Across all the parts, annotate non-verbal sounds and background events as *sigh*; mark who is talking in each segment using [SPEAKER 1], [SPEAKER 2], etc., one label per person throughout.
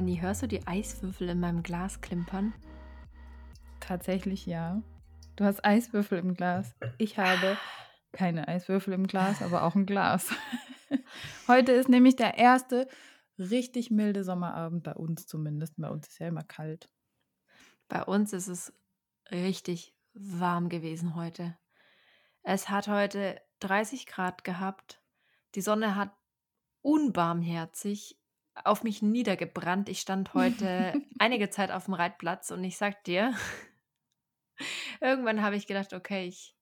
[SPEAKER 1] Melanie, hörst du die Eiswürfel in meinem Glas klimpern?
[SPEAKER 2] Tatsächlich ja. Du hast Eiswürfel im Glas. Ich habe keine Eiswürfel im Glas, aber auch ein Glas. *laughs* Heute ist nämlich der erste richtig milde Sommerabend bei uns zumindest. Bei uns ist ja immer kalt.
[SPEAKER 1] Bei uns ist es richtig warm gewesen heute. Es hat heute 30 Grad gehabt. Die Sonne hat unbarmherzig auf mich niedergebrannt. Ich stand heute *laughs* einige Zeit auf dem Reitplatz und ich sag dir, *laughs* irgendwann habe ich gedacht, okay, ich,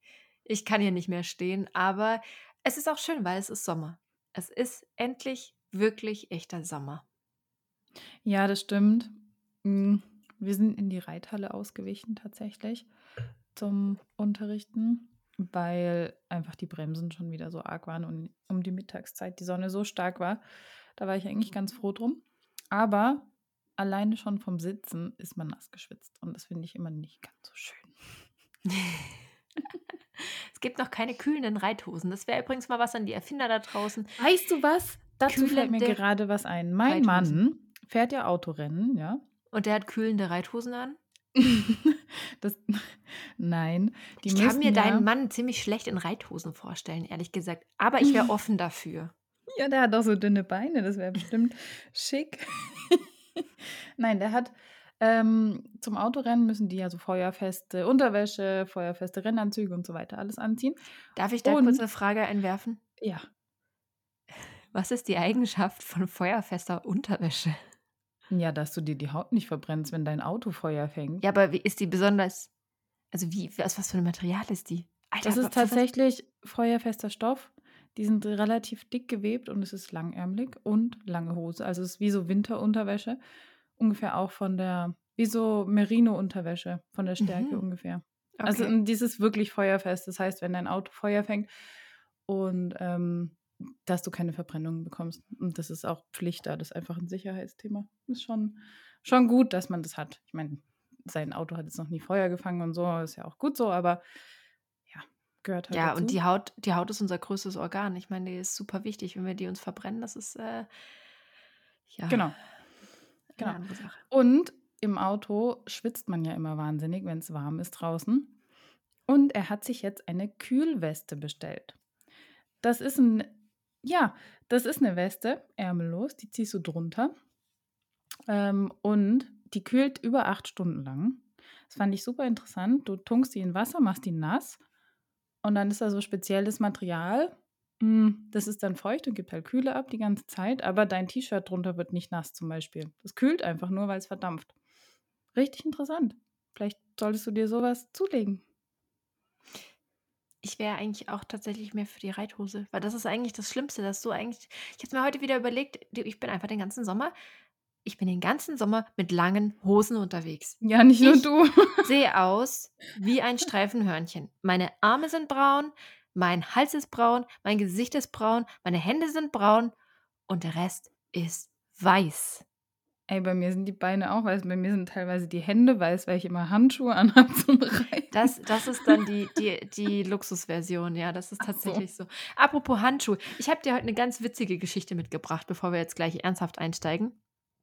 [SPEAKER 1] ich kann hier nicht mehr stehen, aber es ist auch schön, weil es ist Sommer. Es ist endlich wirklich echter Sommer.
[SPEAKER 2] Ja, das stimmt. Hm, wir sind in die Reithalle ausgewichen tatsächlich zum Unterrichten, weil einfach die Bremsen schon wieder so arg waren und um die Mittagszeit die Sonne so stark war, da war ich eigentlich ganz froh drum. Aber alleine schon vom Sitzen ist man nass geschwitzt. Und das finde ich immer nicht ganz so schön. *laughs*
[SPEAKER 1] es gibt noch keine kühlenden Reithosen. Das wäre übrigens mal was an die Erfinder da draußen.
[SPEAKER 2] Weißt du was? Dazu fällt mir gerade was ein. Mein Reithosen. Mann fährt ja Autorennen, ja.
[SPEAKER 1] Und der hat kühlende Reithosen an? *laughs*
[SPEAKER 2] das, *laughs* nein.
[SPEAKER 1] ich kann mir ja, deinen Mann ziemlich schlecht in Reithosen vorstellen, ehrlich gesagt. Aber ich wäre offen dafür.
[SPEAKER 2] Ja, der hat auch so dünne Beine, das wäre bestimmt schick. *laughs* Nein, der hat ähm, zum Autorennen müssen die ja so feuerfeste Unterwäsche, feuerfeste Rennanzüge und so weiter alles anziehen.
[SPEAKER 1] Darf ich da und, kurz eine Frage einwerfen?
[SPEAKER 2] Ja.
[SPEAKER 1] Was ist die Eigenschaft von feuerfester Unterwäsche?
[SPEAKER 2] Ja, dass du dir die Haut nicht verbrennst, wenn dein Auto Feuer fängt.
[SPEAKER 1] Ja, aber wie ist die besonders? Also wie, was, was für ein Material ist die?
[SPEAKER 2] Alter, das ist tatsächlich feuerfester Stoff. Die sind relativ dick gewebt und es ist langärmlich und lange Hose. Also es ist wie so Winterunterwäsche. Ungefähr auch von der, wie so Merino-Unterwäsche, von der Stärke mhm. ungefähr. Also, okay. Also dieses wirklich feuerfest. Das heißt, wenn dein Auto Feuer fängt und ähm, dass du keine Verbrennungen bekommst. Und das ist auch Pflicht da. Das ist einfach ein Sicherheitsthema. Ist schon, schon gut, dass man das hat. Ich meine, sein Auto hat jetzt noch nie Feuer gefangen und so, ist ja auch gut so, aber
[SPEAKER 1] gehört halt Ja, dazu. und die Haut, die Haut ist unser größtes Organ. Ich meine, die ist super wichtig. Wenn wir die uns verbrennen, das ist äh,
[SPEAKER 2] ja. Genau. genau. Und im Auto schwitzt man ja immer wahnsinnig, wenn es warm ist draußen. Und er hat sich jetzt eine Kühlweste bestellt. Das ist ein, ja, das ist eine Weste, ärmellos, die ziehst du drunter. Ähm, und die kühlt über acht Stunden lang. Das fand ich super interessant. Du tunkst die in Wasser, machst die nass und dann ist da so spezielles Material. Hm, das ist dann feucht und gibt halt Kühle ab die ganze Zeit, aber dein T-Shirt drunter wird nicht nass zum Beispiel. Das kühlt einfach nur, weil es verdampft. Richtig interessant. Vielleicht solltest du dir sowas zulegen.
[SPEAKER 1] Ich wäre eigentlich auch tatsächlich mehr für die Reithose, weil das ist eigentlich das Schlimmste, dass du eigentlich. Ich habe mir heute wieder überlegt, ich bin einfach den ganzen Sommer ich bin den ganzen Sommer mit langen Hosen unterwegs.
[SPEAKER 2] Ja, nicht nur ich du. *laughs*
[SPEAKER 1] sehe aus wie ein Streifenhörnchen. Meine Arme sind braun, mein Hals ist braun, mein Gesicht ist braun, meine Hände sind braun und der Rest ist weiß.
[SPEAKER 2] Ey, bei mir sind die Beine auch weiß. Bei mir sind teilweise die Hände weiß, weil ich immer Handschuhe anhabe *laughs* zum Reiten.
[SPEAKER 1] Das, das ist dann die, die, die Luxusversion, ja, das ist tatsächlich so. so. Apropos Handschuhe, ich habe dir heute eine ganz witzige Geschichte mitgebracht, bevor wir jetzt gleich ernsthaft einsteigen.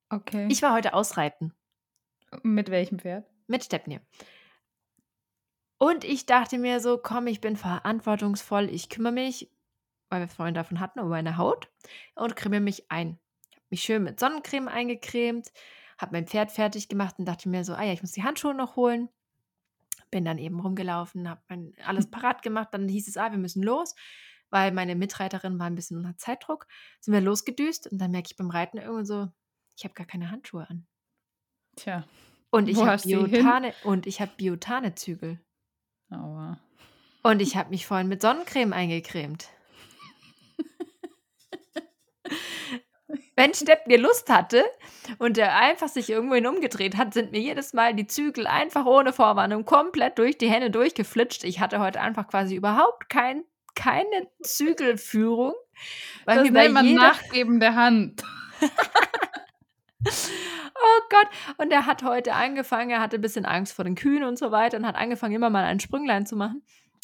[SPEAKER 2] Okay.
[SPEAKER 1] Ich war heute ausreiten.
[SPEAKER 2] Mit welchem Pferd?
[SPEAKER 1] Mit Stepney. Und ich dachte mir so, komm, ich bin verantwortungsvoll, ich kümmere mich, weil wir vorhin davon hatten, um meine Haut und creme mich ein. Ich habe mich schön mit Sonnencreme eingecremt, habe mein Pferd fertig gemacht und dachte mir so, ah ja, ich muss die Handschuhe noch holen. Bin dann eben rumgelaufen, habe alles *laughs* parat gemacht. Dann hieß es, ah, wir müssen los, weil meine Mitreiterin war ein bisschen unter Zeitdruck. Sind wir losgedüst und dann merke ich beim Reiten irgendwie so, ich habe gar keine Handschuhe an.
[SPEAKER 2] Tja.
[SPEAKER 1] Und ich habe Biotane und ich habe Biotane-Zügel.
[SPEAKER 2] Aua.
[SPEAKER 1] Und ich habe mich vorhin mit Sonnencreme eingecremt. wenn Stepp mir Lust hatte und er einfach sich irgendwohin umgedreht hat, sind mir jedes Mal die Zügel einfach ohne Vorwarnung komplett durch die Hände durchgeflitscht. Ich hatte heute einfach quasi überhaupt kein, keine Zügelführung.
[SPEAKER 2] Weil das nennt man jeder... Nachgeben der Hand. *laughs*
[SPEAKER 1] oh Gott. Und er hat heute angefangen, er hatte ein bisschen Angst vor den Kühen und so weiter und hat angefangen, immer mal ein Sprünglein zu machen.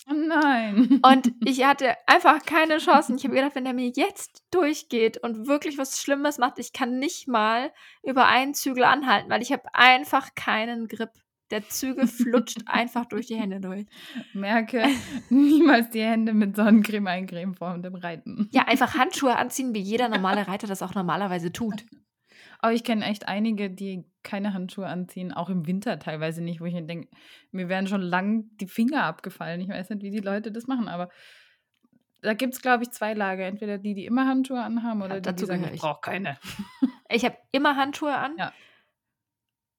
[SPEAKER 2] Oh nein.
[SPEAKER 1] Und *laughs* ich hatte einfach keine Chancen. Ich habe gedacht, wenn der mir jetzt durchgeht und wirklich was Schlimmes macht, ich kann nicht mal über einen Zügel anhalten, weil ich habe einfach keinen Grip. Der Zügel flutscht *laughs* einfach durch die Hände durch.
[SPEAKER 2] Merke, niemals die Hände mit Sonnencreme eincremen vor dem Reiten.
[SPEAKER 1] Ja, einfach Handschuhe anziehen, wie jeder normale Reiter das auch normalerweise tut.
[SPEAKER 2] Aber ich kenne echt einige, die keine Handschuhe anziehen, auch im Winter teilweise nicht, wo ich mir denke, mir wären schon lang die Finger abgefallen. Ich weiß nicht, wie die Leute das machen, aber da gibt es, glaube ich, zwei Lager. Entweder die, die immer Handschuhe anhaben oder ja, die, die sagen, ich, ich brauche keine. *laughs*
[SPEAKER 1] Ich habe immer Handschuhe an. Ja.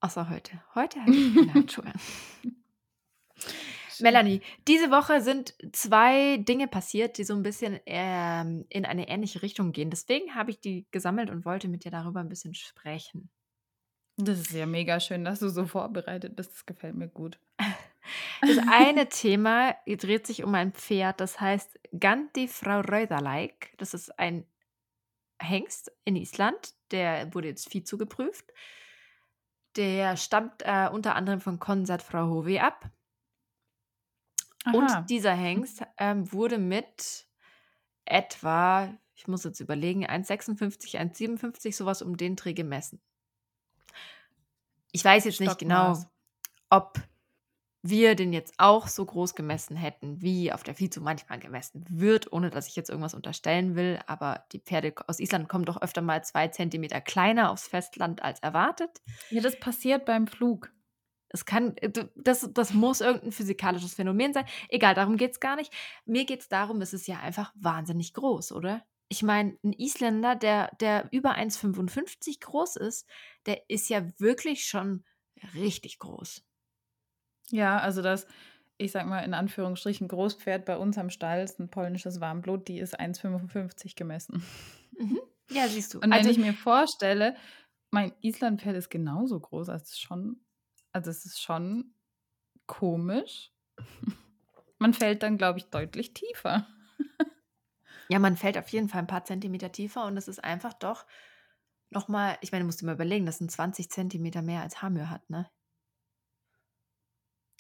[SPEAKER 1] Außer heute. Heute habe ich keine *laughs* Handschuhe an. *laughs* Melanie, diese Woche sind zwei Dinge passiert, die so ein bisschen ähm, in eine ähnliche Richtung gehen. Deswegen habe ich die gesammelt und wollte mit dir darüber ein bisschen sprechen.
[SPEAKER 2] Das ist ja mega schön, dass du so vorbereitet bist. Das gefällt mir gut. *laughs*
[SPEAKER 1] Das eine *laughs* Thema dreht sich um ein Pferd, das heißt Ganti Frau Röderleik. Das ist ein Hengst in Island, der wurde jetzt Vieh zugeprüft. Der stammt äh, unter anderem von Konsat Frau Hove ab. Aha. Und dieser Hengst ähm, wurde mit etwa, ich muss jetzt überlegen, 1,56, 1,57, sowas um den Dreh gemessen. Ich weiß jetzt nicht genau, ob wir den jetzt auch so groß gemessen hätten, wie auf der Vizu manchmal gemessen wird, ohne dass ich jetzt irgendwas unterstellen will. Aber die Pferde aus Island kommen doch öfter mal zwei Zentimeter kleiner aufs Festland als erwartet.
[SPEAKER 2] Ja, das passiert beim Flug.
[SPEAKER 1] Es kann, äh, das, das muss irgendein physikalisches Phänomen sein. Egal, darum geht es gar nicht. Mir geht es darum, es ist ja einfach wahnsinnig groß, oder? Ich meine, ein Isländer, der, der über 1,55 groß ist, der ist ja wirklich schon richtig groß.
[SPEAKER 2] Ja, also das, ich sag mal in Anführungsstrichen, Großpferd bei uns am Stall ist ein polnisches Warmblut, die ist 1,55 gemessen.
[SPEAKER 1] Mhm. Ja, siehst du.
[SPEAKER 2] Und wenn also, ich mir vorstelle, mein Islandpferd ist genauso groß, also schon also es ist schon komisch. *laughs* Man fällt dann, glaube ich, deutlich tiefer.
[SPEAKER 1] ja, man fällt auf jeden Fall ein paar Zentimeter tiefer und es ist einfach doch nochmal, ich meine, du musst dir mal überlegen, das sind 20 Zentimeter mehr als Hamir hat, ne?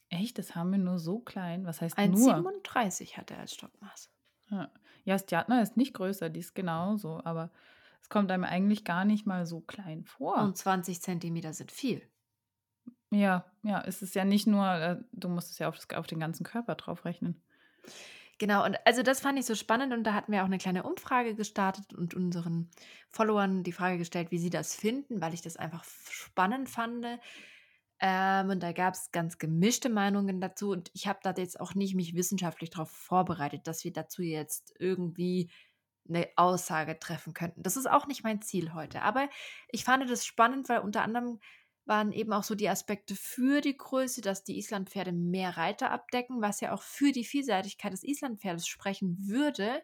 [SPEAKER 2] Echt? Das Hamir nur so klein? Was heißt
[SPEAKER 1] 1, nur? 1,37 hat er als Stockmaß.
[SPEAKER 2] Ja, ja Stjatna ist nicht größer, die ist genauso, aber es kommt einem eigentlich gar nicht mal so klein vor.
[SPEAKER 1] Und 20 Zentimeter sind viel.
[SPEAKER 2] Ja, ja, es ist ja nicht nur, äh, du musst es ja auf, das, auf den ganzen Körper drauf rechnen.
[SPEAKER 1] Genau, und also das fand ich so spannend und da hatten wir auch eine kleine Umfrage gestartet und unseren Followern die Frage gestellt, wie sie das finden, weil ich das einfach spannend fand. Ähm, und da gab es ganz gemischte Meinungen dazu und ich habe da jetzt auch nicht mich wissenschaftlich darauf vorbereitet, dass wir dazu jetzt irgendwie eine Aussage treffen könnten. Das ist auch nicht mein Ziel heute, aber ich fand das spannend, weil unter anderem waren eben auch so die Aspekte für die Größe, dass die Islandpferde mehr Reiter abdecken, was ja auch für die Vielseitigkeit des Islandpferdes sprechen würde.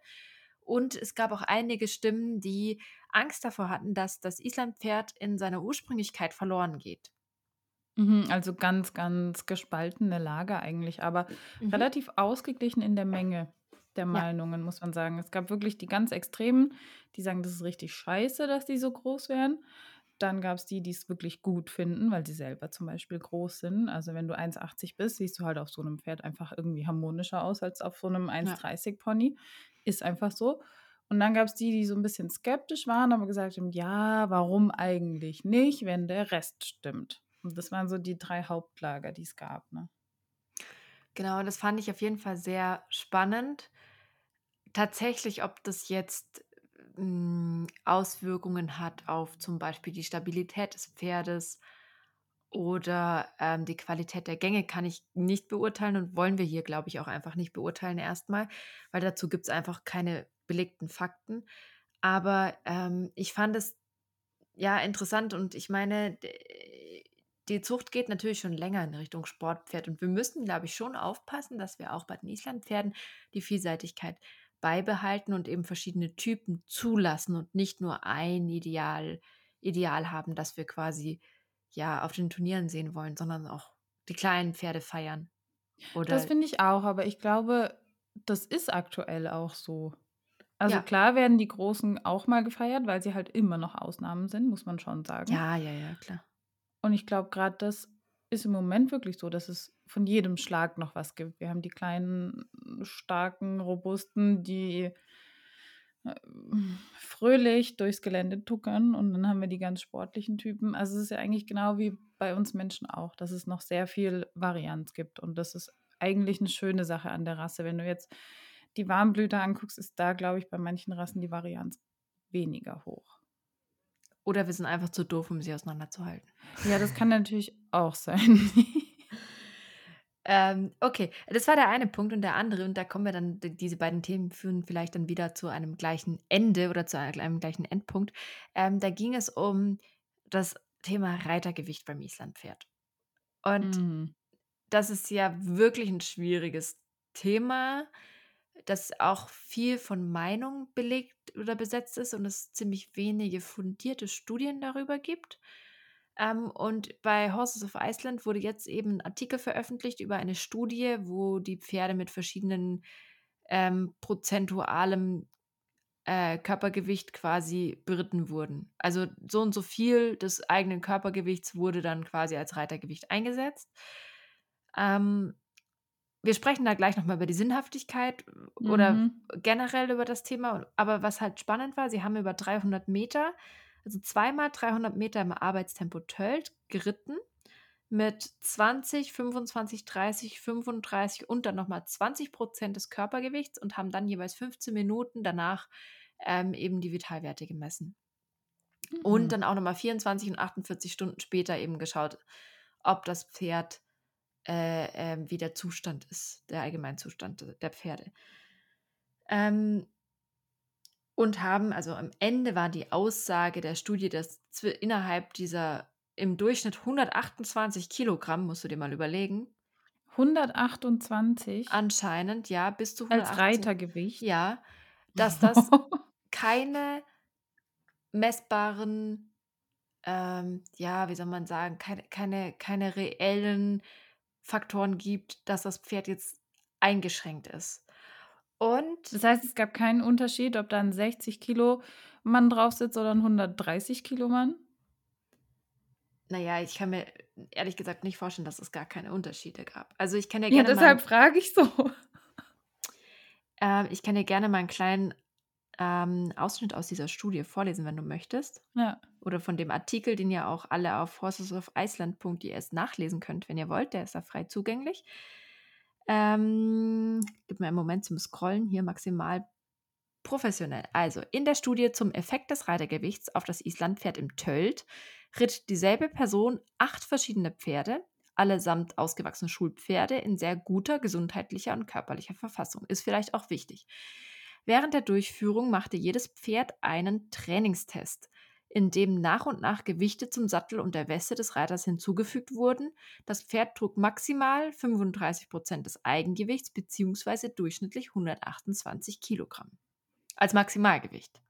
[SPEAKER 1] Und es gab auch einige Stimmen, die Angst davor hatten, dass das Islandpferd in seiner Ursprünglichkeit verloren geht.
[SPEAKER 2] Mhm, also ganz, ganz gespaltene Lage eigentlich, aber mhm. relativ ausgeglichen in der Menge der Meinungen, ja. muss man sagen. Es gab wirklich die ganz Extremen, die sagen, das ist richtig scheiße, dass die so groß werden. Dann gab es die, die es wirklich gut finden, weil sie selber zum Beispiel groß sind. Also wenn du 1,80 bist, siehst du halt auf so einem Pferd einfach irgendwie harmonischer aus als auf so einem 1,30 Pony. Ist einfach so. Und dann gab es die, die so ein bisschen skeptisch waren, aber gesagt haben, ja, warum eigentlich nicht, wenn der Rest stimmt. Und das waren so die drei Hauptlager, die es gab. Ne?
[SPEAKER 1] Genau, das fand ich auf jeden Fall sehr spannend. Tatsächlich, ob das jetzt Auswirkungen hat auf zum Beispiel die Stabilität des Pferdes oder ähm, die Qualität der Gänge, kann ich nicht beurteilen und wollen wir hier, glaube ich, auch einfach nicht beurteilen erstmal, weil dazu gibt es einfach keine belegten Fakten. Aber ähm, ich fand es ja interessant und ich meine, die Zucht geht natürlich schon länger in Richtung Sportpferd und wir müssen, glaube ich, schon aufpassen, dass wir auch bei den Islandpferden die Vielseitigkeit beibehalten und eben verschiedene Typen zulassen und nicht nur ein Ideal, Ideal haben, das wir quasi ja auf den Turnieren sehen wollen, sondern auch die kleinen Pferde feiern.
[SPEAKER 2] Oder das finde ich auch, aber ich glaube, das ist aktuell auch so. Also ja. klar werden die Großen auch mal gefeiert, weil sie halt immer noch Ausnahmen sind, muss man schon sagen.
[SPEAKER 1] Ja, ja, ja, klar.
[SPEAKER 2] Und ich glaube, gerade das ist im Moment wirklich so, dass es von jedem Schlag noch was gibt. Wir haben die kleinen, starken, robusten, die äh, fröhlich durchs Gelände tuckern und dann haben wir die ganz sportlichen Typen. Also es ist ja eigentlich genau wie bei uns Menschen auch, dass es noch sehr viel Varianz gibt und das ist eigentlich eine schöne Sache an der Rasse. Wenn du jetzt die Warmblüter anguckst, ist da, glaube ich, bei manchen Rassen die Varianz weniger hoch.
[SPEAKER 1] Oder wir sind einfach zu doof, um sie auseinanderzuhalten.
[SPEAKER 2] Ja, das kann natürlich auch sein. *laughs*
[SPEAKER 1] ähm, okay, das war der eine Punkt und der andere, und da kommen wir dann, diese beiden Themen führen vielleicht dann wieder zu einem gleichen Ende oder zu einem gleichen Endpunkt. Ähm, da ging es um das Thema Reitergewicht beim Islandpferd. Und mhm. das ist ja wirklich ein schwieriges Thema das auch viel von Meinung belegt oder besetzt ist und es ziemlich wenige fundierte Studien darüber gibt. Ähm, und bei Horses of Iceland wurde jetzt eben ein Artikel veröffentlicht über eine Studie, wo die Pferde mit verschiedenen ähm, prozentualem äh, Körpergewicht quasi beritten wurden. Also so und so viel des eigenen Körpergewichts wurde dann quasi als Reitergewicht eingesetzt. Ähm, wir sprechen da gleich nochmal über die Sinnhaftigkeit mhm. oder generell über das Thema. Aber was halt spannend war, sie haben über 300 Meter, also zweimal 300 Meter im Arbeitstempo Tölt geritten mit 20, 25, 30, 35 und dann nochmal 20 Prozent des Körpergewichts und haben dann jeweils 15 Minuten danach ähm, eben die Vitalwerte gemessen. Mhm. Und dann auch nochmal 24 und 48 Stunden später eben geschaut, ob das Pferd äh, äh, wie der Zustand ist, der Allgemeinzustand der Pferde. Ähm, und haben, also am Ende war die Aussage der Studie, dass innerhalb dieser im Durchschnitt 128 Kilogramm, musst du dir mal überlegen.
[SPEAKER 2] 128?
[SPEAKER 1] Anscheinend, ja, bis zu
[SPEAKER 2] 128. Als Reitergewicht?
[SPEAKER 1] Ja, dass *laughs* das keine messbaren, ähm, ja, wie soll man sagen, keine, keine, keine reellen Faktoren gibt, dass das Pferd jetzt eingeschränkt ist. Und
[SPEAKER 2] das heißt, es gab keinen Unterschied, ob da ein 60 Kilo Mann drauf sitzt oder ein 130 Kilo Mann?
[SPEAKER 1] Naja, ich kann mir ehrlich gesagt nicht vorstellen, dass es gar keine Unterschiede gab. Also ich kann
[SPEAKER 2] ja gerne. Ja, deshalb frage ich so.
[SPEAKER 1] Äh, ich kann dir gerne mal einen kleinen ähm, Ausschnitt aus dieser Studie vorlesen, wenn du möchtest.
[SPEAKER 2] Ja.
[SPEAKER 1] Oder von dem Artikel, den ihr auch alle auf horsesofIceland.es nachlesen könnt, wenn ihr wollt. Der ist da frei zugänglich. Ähm, gib mir einen Moment zum Scrollen. Hier maximal professionell. Also, in der Studie zum Effekt des Reitergewichts auf das Islandpferd im Tölt ritt dieselbe Person acht verschiedene Pferde, allesamt ausgewachsene Schulpferde in sehr guter gesundheitlicher und körperlicher Verfassung. Ist vielleicht auch wichtig. Während der Durchführung machte jedes Pferd einen Trainingstest, in dem nach und nach Gewichte zum Sattel und der Weste des Reiters hinzugefügt wurden. Das Pferd trug maximal 35 Prozent des Eigengewichts bzw. durchschnittlich 128 Kilogramm als Maximalgewicht.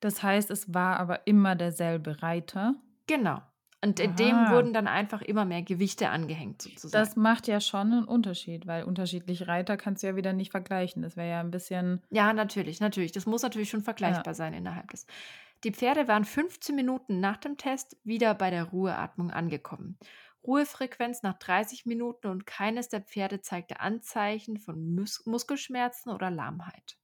[SPEAKER 2] Das heißt, es war aber immer derselbe Reiter.
[SPEAKER 1] Genau. Und in Aha. dem wurden dann einfach immer mehr Gewichte angehängt, sozusagen.
[SPEAKER 2] Das macht ja schon einen Unterschied, weil unterschiedliche Reiter kannst du ja wieder nicht vergleichen. Das wäre ja ein bisschen.
[SPEAKER 1] Ja, natürlich, natürlich. Das muss natürlich schon vergleichbar ja. sein innerhalb des. Die Pferde waren 15 Minuten nach dem Test wieder bei der Ruheatmung angekommen. Ruhefrequenz nach 30 Minuten und keines der Pferde zeigte Anzeichen von Mus Muskelschmerzen oder Lahmheit.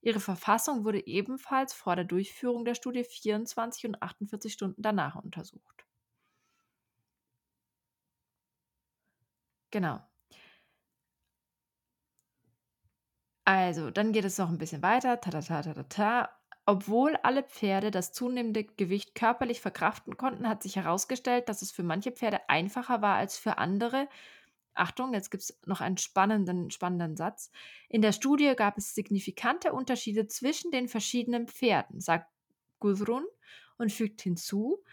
[SPEAKER 1] Ihre Verfassung wurde ebenfalls vor der Durchführung der Studie 24 und 48 Stunden danach untersucht. Genau. Also, dann geht es noch ein bisschen weiter. Ta, ta, ta, ta, ta. Obwohl alle Pferde das zunehmende Gewicht körperlich verkraften konnten, hat sich herausgestellt, dass es für manche Pferde einfacher war als für andere, Achtung, jetzt gibt es noch einen spannenden, spannenden Satz. In der Studie gab es signifikante Unterschiede zwischen den verschiedenen Pferden, sagt Gudrun und fügt hinzu,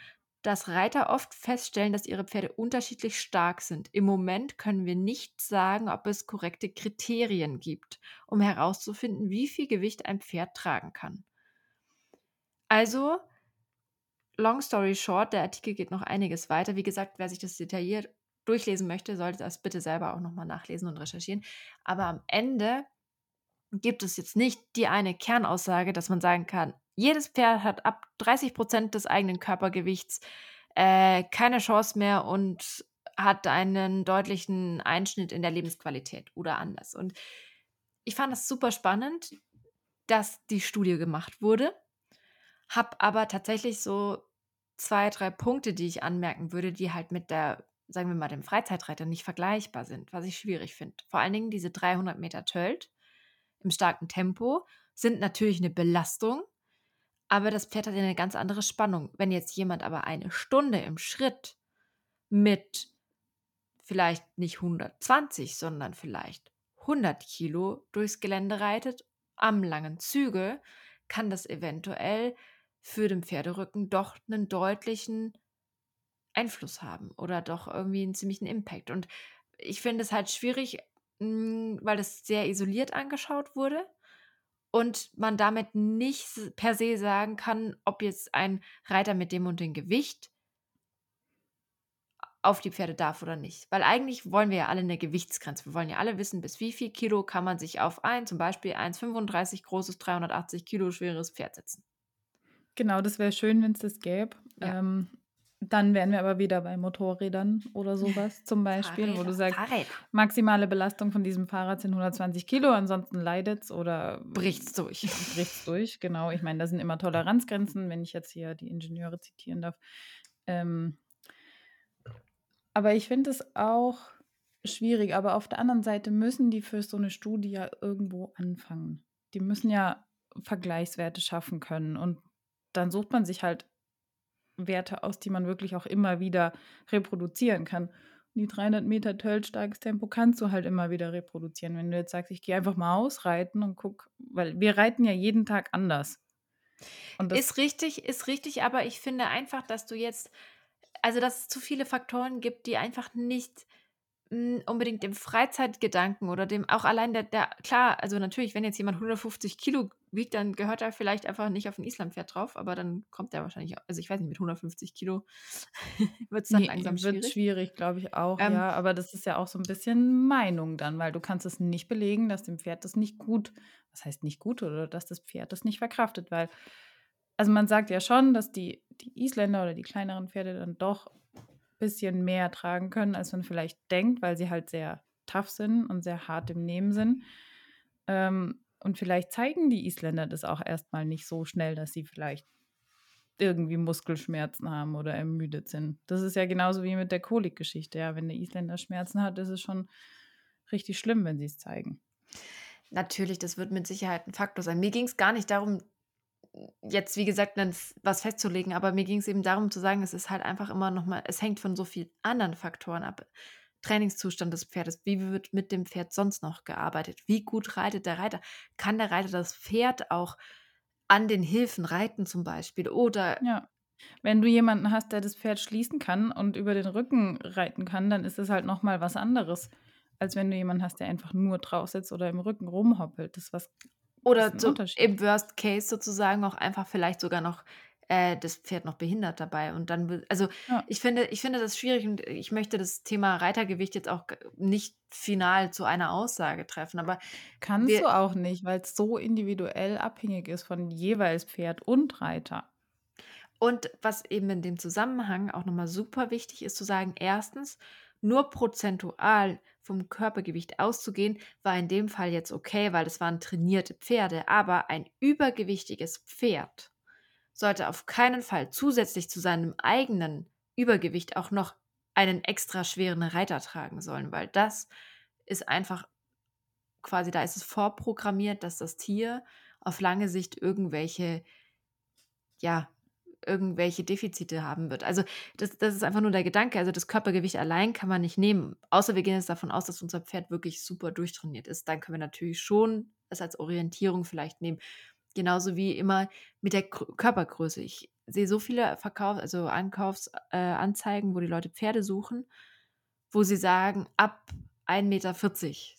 [SPEAKER 1] dass Reiter oft feststellen, dass ihre Pferde unterschiedlich stark sind. Im Moment können wir nicht sagen, ob es korrekte Kriterien gibt, um herauszufinden, wie viel Gewicht ein Pferd tragen kann. Also, long story short, der Artikel geht noch einiges weiter. Wie gesagt, wer sich das detailliert durchlesen möchte, sollte das bitte selber auch nochmal nachlesen und recherchieren. Aber am Ende gibt es jetzt nicht die eine Kernaussage, dass man sagen kann, jedes Pferd hat ab 30 Prozent des eigenen Körpergewichts äh, keine Chance mehr und hat einen deutlichen Einschnitt in der Lebensqualität oder anders. Und ich fand das super spannend, dass die Studie gemacht wurde, habe aber tatsächlich so zwei, drei Punkte, die ich anmerken würde, die halt mit der, sagen wir mal, dem Freizeitreiter nicht vergleichbar sind, was ich schwierig finde. Vor allen Dingen diese 300 Meter Tölt im starken Tempo sind natürlich eine Belastung, aber das Pferd hat ja eine ganz andere Spannung. Wenn jetzt jemand aber eine Stunde im Schritt mit vielleicht nicht 120, sondern vielleicht 100 Kilo durchs Gelände reitet, am langen Zügel, kann das eventuell für den Pferderücken doch einen deutlichen Einfluss haben oder doch irgendwie einen ziemlichen Impact. Und ich finde es halt schwierig, hm, weil das sehr isoliert angeschaut wurde und man damit nicht per se sagen kann, ob jetzt ein Reiter mit dem und dem Gewicht auf die Pferde darf oder nicht. Weil eigentlich wollen wir ja alle eine Gewichtsgrenze. Wir wollen ja alle wissen, bis wie viel Kilo kann man sich auf ein, zum Beispiel 1,35 großes, 380 Kilo schweres Pferd setzen.
[SPEAKER 2] Genau, das wäre schön, wenn es das gäbe. Ja. Ähm, dann wären wir aber wieder bei Motorrädern oder sowas zum *laughs* Beispiel, Fahrräder, wo du sagst, Fahrräder. maximale Belastung von diesem Fahrrad sind 120 Kilo, ansonsten leidet es oder
[SPEAKER 1] bricht es durch. *laughs*
[SPEAKER 2] Bricht es durch, genau. Ich meine, da sind immer Toleranzgrenzen, wenn ich jetzt hier die Ingenieure zitieren darf. Ähm, aber ich finde es auch schwierig. Aber auf der anderen Seite müssen die für so eine Studie ja irgendwo anfangen. Die müssen ja Vergleichswerte schaffen können. Und dann sucht man sich halt Werte aus, die man wirklich auch immer wieder reproduzieren kann. Die 300 Meter Töll starkes Tempo kannst du halt immer wieder reproduzieren. Wenn du jetzt sagst, ich gehe einfach mal ausreiten und guck, weil wir reiten ja jeden Tag anders.
[SPEAKER 1] ist richtig, ist richtig, aber ich finde einfach, dass du jetzt, also dass es zu viele Faktoren gibt, die einfach nicht hm, unbedingt dem Freizeitgedanken oder dem auch allein der, der, klar, also natürlich, wenn jetzt jemand 150 Kilo wiegt, dann gehört er vielleicht einfach nicht auf ein Islampferd drauf, aber dann kommt er wahrscheinlich, also ich weiß nicht, mit 150 Kilo *laughs* wird es dann nee, langsam schwierig. Wird
[SPEAKER 2] schwierig, glaube ich auch, ähm, ja, aber das ist ja auch so ein bisschen Meinung dann, weil du kannst es nicht belegen, dass dem Pferd das nicht gut, was heißt nicht gut oder dass das Pferd das nicht verkraftet, weil, also man sagt ja schon, dass die, die Isländer oder die kleineren Pferde dann doch bisschen mehr tragen können, als man vielleicht denkt, weil sie halt sehr tough sind und sehr hart im Nehmen sind. Ähm, und vielleicht zeigen die Isländer das auch erstmal nicht so schnell, dass sie vielleicht irgendwie Muskelschmerzen haben oder ermüdet sind. Das ist ja genauso wie mit der Kolikgeschichte. Ja, wenn der Isländer Schmerzen hat, ist es schon richtig schlimm, wenn sie es zeigen.
[SPEAKER 1] Natürlich, das wird mit Sicherheit ein Faktor sein. Mir ging es gar nicht darum, jetzt, wie gesagt, was festzulegen, aber mir ging es eben darum zu sagen, es ist halt einfach immer nochmal, es hängt von so vielen anderen Faktoren ab. Trainingszustand des Pferdes, wie wird mit dem Pferd sonst noch gearbeitet, wie gut reitet der Reiter, kann der Reiter das Pferd auch an den Hilfen reiten zum Beispiel? Oder
[SPEAKER 2] ja. Wenn du jemanden hast, der das Pferd schließen kann und über den Rücken reiten kann, dann ist es halt nochmal was anderes, als wenn du jemanden hast, der einfach nur drauf sitzt oder im Rücken rumhoppelt. Das ist was
[SPEAKER 1] oder so, im Worst Case sozusagen auch einfach vielleicht sogar noch äh, das Pferd noch behindert dabei. Und dann, also ja. ich finde, ich finde das schwierig und ich möchte das Thema Reitergewicht jetzt auch nicht final zu einer Aussage treffen. Aber
[SPEAKER 2] kannst wir, du auch nicht, weil es so individuell abhängig ist von jeweils Pferd und Reiter.
[SPEAKER 1] Und was eben in dem Zusammenhang auch nochmal super wichtig ist zu sagen, erstens, nur prozentual vom Körpergewicht auszugehen, war in dem Fall jetzt okay, weil es waren trainierte Pferde, aber ein übergewichtiges Pferd sollte auf keinen Fall zusätzlich zu seinem eigenen Übergewicht auch noch einen extra schweren Reiter tragen sollen, weil das ist einfach quasi, da ist es vorprogrammiert, dass das Tier auf lange Sicht irgendwelche ja, irgendwelche Defizite haben wird. Also das, das ist einfach nur der Gedanke. Also das Körpergewicht allein kann man nicht nehmen. Außer wir gehen jetzt davon aus, dass unser Pferd wirklich super durchtrainiert ist. Dann können wir natürlich schon es als Orientierung vielleicht nehmen. Genauso wie immer mit der Körpergröße. Ich sehe so viele Verkaufs-, also Ankaufsanzeigen, äh, wo die Leute Pferde suchen, wo sie sagen, ab 1,40 Meter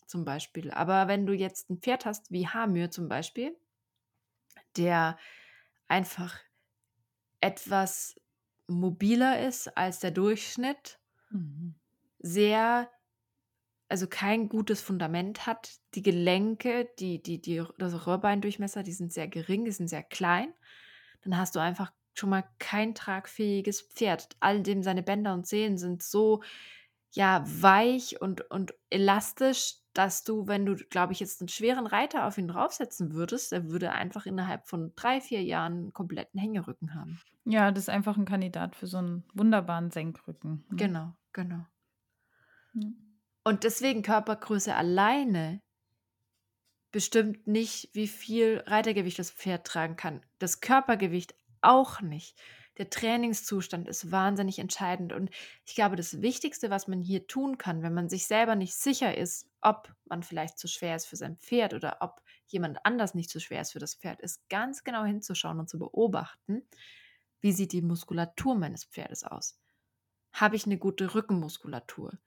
[SPEAKER 1] zum Beispiel. Aber wenn du jetzt ein Pferd hast, wie Hamir zum Beispiel, der einfach etwas mobiler ist als der Durchschnitt, mhm. sehr, also kein gutes Fundament hat. Die Gelenke, die, die, die, das Röhrbeindurchmesser, die sind sehr gering, die sind sehr klein. Dann hast du einfach schon mal kein tragfähiges Pferd. All dem seine Bänder und Sehnen sind so ja weich und, und elastisch, dass du, wenn du, glaube ich, jetzt einen schweren Reiter auf ihn draufsetzen würdest, der würde einfach innerhalb von drei, vier Jahren einen kompletten Hängerücken haben.
[SPEAKER 2] Ja, das ist einfach ein Kandidat für so einen wunderbaren Senkrücken.
[SPEAKER 1] Ne? Genau, genau. Ja. Und deswegen Körpergröße alleine bestimmt nicht, wie viel Reitergewicht das Pferd tragen kann. Das Körpergewicht auch nicht. Der Trainingszustand ist wahnsinnig entscheidend. Und ich glaube, das Wichtigste, was man hier tun kann, wenn man sich selber nicht sicher ist, ob man vielleicht zu schwer ist für sein Pferd oder ob jemand anders nicht zu schwer ist für das Pferd, ist ganz genau hinzuschauen und zu beobachten, wie sieht die Muskulatur meines Pferdes aus. Habe ich eine gute Rückenmuskulatur?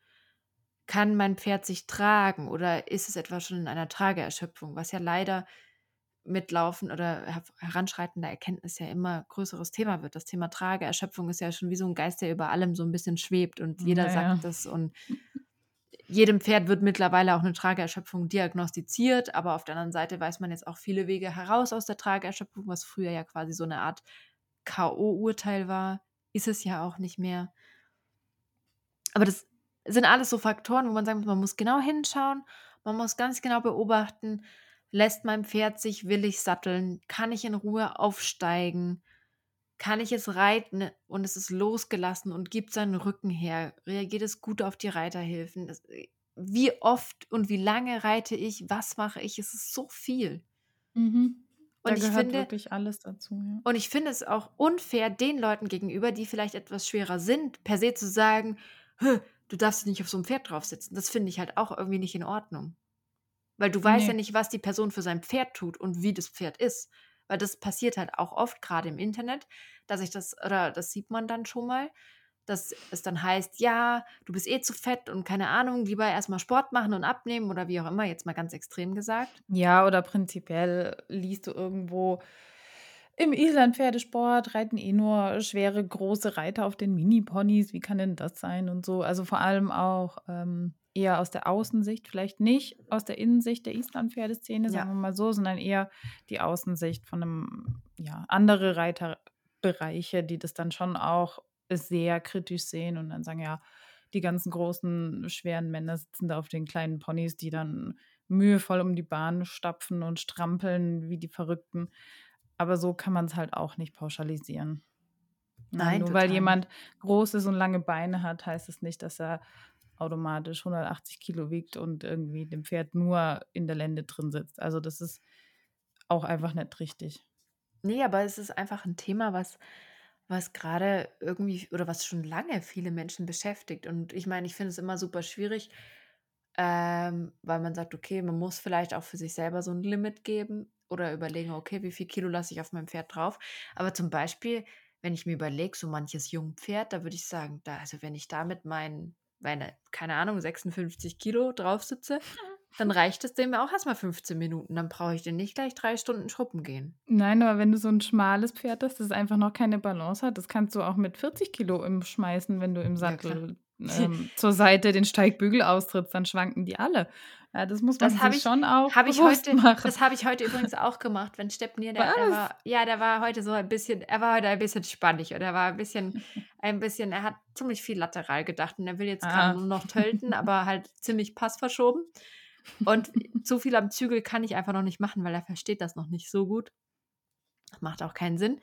[SPEAKER 1] Kann mein Pferd sich tragen oder ist es etwa schon in einer Trageerschöpfung, was ja leider mitlaufen oder heranschreitender Erkenntnis ja immer größeres Thema wird. Das Thema Trageerschöpfung ist ja schon wie so ein Geist, der über allem so ein bisschen schwebt und jeder naja. sagt das und jedem Pferd wird mittlerweile auch eine Trageerschöpfung diagnostiziert, aber auf der anderen Seite weiß man jetzt auch viele Wege heraus aus der Trageerschöpfung, was früher ja quasi so eine Art K.O.-Urteil war, ist es ja auch nicht mehr. Aber das sind alles so Faktoren, wo man sagt, man muss genau hinschauen, man muss ganz genau beobachten, Lässt mein Pferd sich willig satteln? Kann ich in Ruhe aufsteigen? Kann ich es reiten und es ist losgelassen und gibt seinen Rücken her? Reagiert es gut auf die Reiterhilfen? Äh, wie oft und wie lange reite ich? Was mache ich? Es ist so viel.
[SPEAKER 2] Mhm. Und da ich gehört finde, wirklich alles dazu. Ja.
[SPEAKER 1] Und ich finde es auch unfair den Leuten gegenüber, die vielleicht etwas schwerer sind, per se zu sagen, du darfst dich nicht auf so ein Pferd drauf sitzen. Das finde ich halt auch irgendwie nicht in Ordnung. Weil du weißt nee. ja nicht, was die Person für sein Pferd tut und wie das Pferd ist. Weil das passiert halt auch oft, gerade im Internet, dass ich das, oder das sieht man dann schon mal, dass es dann heißt, ja, du bist eh zu fett und keine Ahnung, lieber erstmal Sport machen und abnehmen oder wie auch immer, jetzt mal ganz extrem gesagt.
[SPEAKER 2] Ja, oder prinzipiell liest du irgendwo, im Island-Pferdesport reiten eh nur schwere, große Reiter auf den Mini-Ponys. Wie kann denn das sein und so? Also vor allem auch ähm, eher aus der Außensicht, vielleicht nicht aus der Innensicht der Island-Pferdeszene, sagen ja. wir mal so, sondern eher die Außensicht von einem, ja, andere Reiterbereiche, die das dann schon auch sehr kritisch sehen und dann sagen, ja, die ganzen großen, schweren Männer sitzen da auf den kleinen Ponys, die dann mühevoll um die Bahn stapfen und strampeln wie die Verrückten. Aber so kann man es halt auch nicht pauschalisieren. Nein, nur weil jemand groß ist und lange Beine hat, heißt es nicht, dass er automatisch 180 Kilo wiegt und irgendwie dem Pferd nur in der Lände drin sitzt. Also das ist auch einfach nicht richtig.
[SPEAKER 1] Nee, aber es ist einfach ein Thema, was, was gerade irgendwie oder was schon lange viele Menschen beschäftigt. Und ich meine, ich finde es immer super schwierig, ähm, weil man sagt, okay, man muss vielleicht auch für sich selber so ein Limit geben oder überlegen, okay, wie viel Kilo lasse ich auf meinem Pferd drauf. Aber zum Beispiel, wenn ich mir überlege, so manches Jungpferd, da würde ich sagen, da, also wenn ich damit meinen meine, keine Ahnung, 56 Kilo drauf sitze, *laughs* dann reicht es dem auch erstmal 15 Minuten. Dann brauche ich den nicht gleich drei Stunden schruppen gehen.
[SPEAKER 2] Nein, aber wenn du so ein schmales Pferd hast, das einfach noch keine Balance hat, das kannst du auch mit 40 Kilo im schmeißen, wenn du im Sattel ja, *laughs* ähm, zur Seite den Steigbügel austrittst, dann schwanken die alle. Ja, das muss man das sich ich, schon auch
[SPEAKER 1] hab ich heute, machen. Das habe ich heute übrigens auch gemacht, wenn Stepnir, der, der, war, ja, der war heute so ein bisschen, er war heute ein bisschen spannig und er war ein bisschen, *laughs* ein bisschen, er hat ziemlich viel lateral gedacht und er will jetzt ah. gerade nur noch tölten, aber halt ziemlich passverschoben. Und zu viel am Zügel kann ich einfach noch nicht machen, weil er versteht das noch nicht so gut. Macht auch keinen Sinn.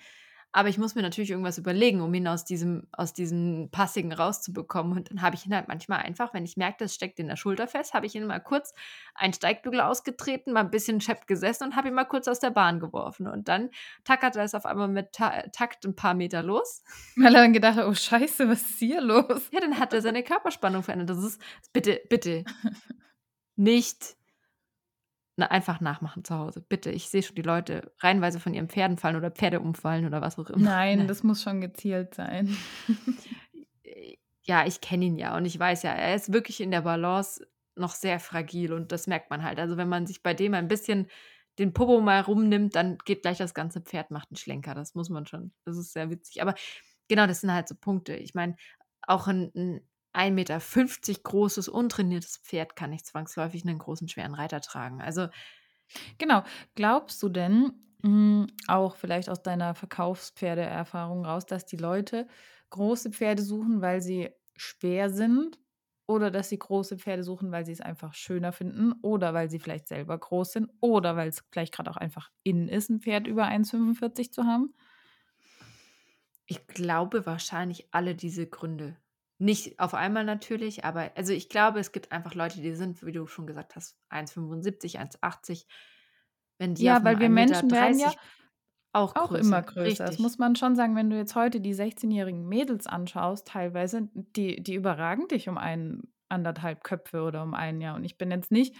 [SPEAKER 1] Aber ich muss mir natürlich irgendwas überlegen, um ihn aus diesem, aus diesem Passigen rauszubekommen. Und dann habe ich ihn halt manchmal einfach, wenn ich merke, das steckt in der Schulter fest, habe ich ihn mal kurz einen Steigbügel ausgetreten, mal ein bisschen schepp gesessen und habe ihn mal kurz aus der Bahn geworfen. Und dann tackerte es auf einmal mit Ta Takt ein paar Meter los. *laughs*
[SPEAKER 2] Weil er dann gedacht hat, oh Scheiße, was ist hier los?
[SPEAKER 1] Ja, dann hat er seine Körperspannung verändert. Das ist, bitte, bitte, *laughs* nicht einfach nachmachen zu Hause. Bitte, ich sehe schon die Leute reihenweise von ihren Pferden fallen oder Pferde umfallen oder was auch immer.
[SPEAKER 2] Nein, Nein. das muss schon gezielt sein. *laughs*
[SPEAKER 1] ja, ich kenne ihn ja und ich weiß ja, er ist wirklich in der Balance noch sehr fragil und das merkt man halt. Also wenn man sich bei dem ein bisschen den Popo mal rumnimmt, dann geht gleich das ganze Pferd, macht einen Schlenker. Das muss man schon. Das ist sehr witzig. Aber genau, das sind halt so Punkte. Ich meine, auch ein, ein 1,50 Meter großes, untrainiertes Pferd kann nicht zwangsläufig einen großen, schweren Reiter tragen. Also.
[SPEAKER 2] Genau. Glaubst du denn, mh, hm, auch vielleicht aus deiner Verkaufspferdeerfahrung raus, dass die Leute große Pferde suchen, weil sie schwer sind oder dass sie große Pferde suchen, weil sie es einfach schöner finden oder weil sie vielleicht selber groß sind oder weil es vielleicht gerade auch einfach in ist, ein Pferd über 1,45 zu haben?
[SPEAKER 1] Ich glaube wahrscheinlich alle diese Gründe. Nicht auf einmal natürlich, aber also ich glaube, es gibt einfach Leute, die sind, wie du schon gesagt hast, 1,75, 1,80.
[SPEAKER 2] Wenn die ja, weil wir Menschen werden ja auch, auch immer größer. Richtig. Das muss man schon sagen, wenn du jetzt heute die 16-jährigen Mädels anschaust, teilweise, die, die überragen dich um einen anderthalb Köpfe oder um ein Jahr. Und ich bin jetzt nicht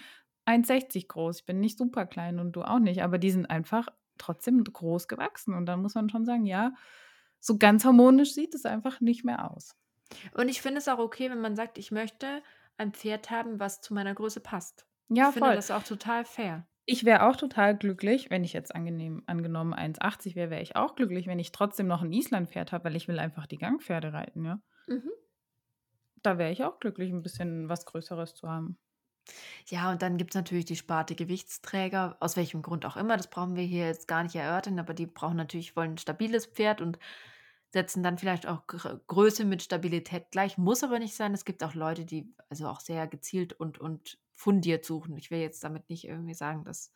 [SPEAKER 2] 1,60 groß, ich bin nicht super klein und du auch nicht, aber die sind einfach trotzdem groß gewachsen. Und dann muss man schon sagen, ja, so ganz harmonisch sieht es einfach nicht mehr aus.
[SPEAKER 1] Und ich finde es auch okay, wenn man sagt, ich möchte ein Pferd haben, was zu meiner Größe passt.
[SPEAKER 2] Ja,
[SPEAKER 1] ich finde das auch total fair.
[SPEAKER 2] Ich wäre auch total glücklich, wenn ich jetzt angenehm, angenommen 1,80 wäre, wäre ich auch glücklich, wenn ich trotzdem noch ein Islandpferd habe, weil ich will einfach die Gangpferde reiten, ja. Mhm. Da wäre ich auch glücklich, ein bisschen was Größeres zu haben.
[SPEAKER 1] Ja, und dann gibt es natürlich die Sparte Gewichtsträger, aus welchem Grund auch immer. Das brauchen wir hier jetzt gar nicht erörtern, aber die brauchen natürlich, wollen ein stabiles Pferd und setzen dann vielleicht auch Größe mit Stabilität gleich. Muss aber nicht sein. Es gibt auch Leute, die also auch sehr gezielt und, und fundiert suchen. Ich will jetzt damit nicht irgendwie sagen, dass,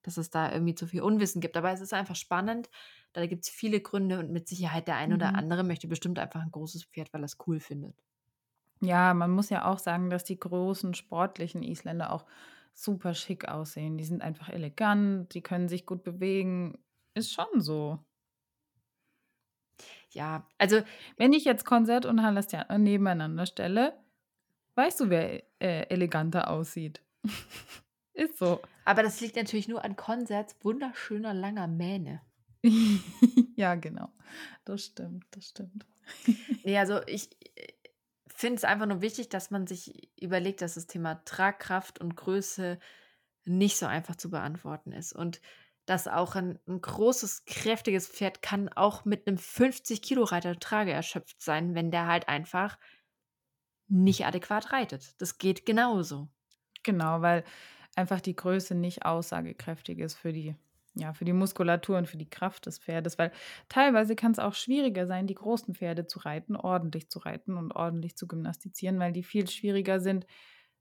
[SPEAKER 1] dass es da irgendwie zu viel Unwissen gibt. Aber es ist einfach spannend. Da gibt es viele Gründe und mit Sicherheit der ein mhm. oder andere möchte bestimmt einfach ein großes Pferd, weil er es cool findet.
[SPEAKER 2] Ja, man muss ja auch sagen, dass die großen sportlichen Isländer auch super schick aussehen. Die sind einfach elegant, die können sich gut bewegen. Ist schon so.
[SPEAKER 1] Ja, also
[SPEAKER 2] wenn ich jetzt Konzert und Halastian nebeneinander stelle, weißt du, wer äh, eleganter aussieht. *laughs* Ist so.
[SPEAKER 1] Aber das liegt natürlich nur an Konzerts wunderschöner langer Mähne. *laughs*
[SPEAKER 2] ja, genau. Das stimmt, das stimmt. *laughs*
[SPEAKER 1] nee, also ich finde es einfach nur wichtig, dass man sich überlegt, dass das Thema Tragkraft und Größe nicht so einfach zu beantworten ist. Und dass auch ein, ein großes, kräftiges Pferd kann auch mit einem 50-Kilo-Reiter Trage erschöpft sein, wenn der halt einfach nicht adäquat reitet. Das geht genauso.
[SPEAKER 2] Genau, weil einfach die Größe nicht aussagekräftig ist für die, ja, für die Muskulatur und für die Kraft des Pferdes, weil teilweise kann es auch schwieriger sein, die großen Pferde zu reiten, ordentlich zu reiten und ordentlich zu gymnastizieren, weil die viel schwieriger sind,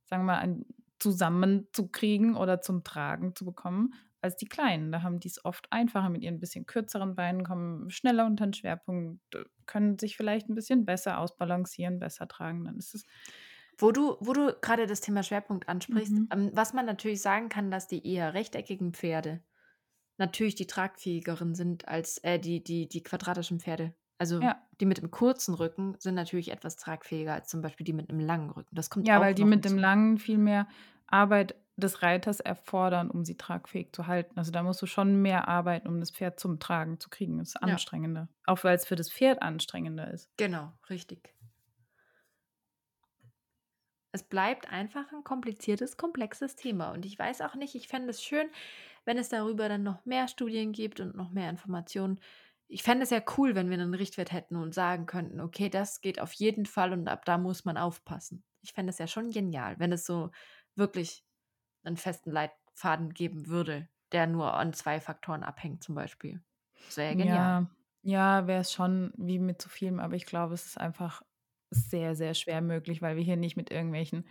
[SPEAKER 2] sagen wir mal, zusammenzukriegen oder zum Tragen zu bekommen, als die Kleinen. Da haben die es oft einfacher mit ihren bisschen kürzeren Beinen, kommen schneller unter den Schwerpunkt, können sich vielleicht ein bisschen besser ausbalancieren, besser tragen. Dann ist es.
[SPEAKER 1] Wo du, wo du gerade das Thema Schwerpunkt ansprichst, mhm. ähm, was man natürlich sagen kann, dass die eher rechteckigen Pferde natürlich die tragfähigeren sind als äh, die, die, die quadratischen Pferde. Also ja. die mit dem kurzen Rücken sind natürlich etwas tragfähiger als zum Beispiel die mit einem langen Rücken. Das kommt
[SPEAKER 2] ja, weil die mit dem langen viel mehr Arbeit des Reiters erfordern, um sie tragfähig zu halten. Also da musst du schon mehr arbeiten, um das Pferd zum Tragen zu kriegen. Das ist anstrengender. Ja. Auch weil es für das Pferd anstrengender ist.
[SPEAKER 1] Genau, richtig. Es bleibt einfach ein kompliziertes, komplexes Thema. Und ich weiß auch nicht, ich fände es schön, wenn es darüber dann noch mehr Studien gibt und noch mehr Informationen. Ich fände es ja cool, wenn wir einen Richtwert hätten und sagen könnten, okay, das geht auf jeden Fall und ab da muss man aufpassen. Ich fände es ja schon genial, wenn es so wirklich einen festen Leitfaden geben würde, der nur an zwei Faktoren abhängt, zum Beispiel. Sehr
[SPEAKER 2] genial. Ja, ja wäre es schon wie mit zu vielem, aber ich glaube, es ist einfach sehr, sehr schwer möglich, weil wir hier nicht mit irgendwelchen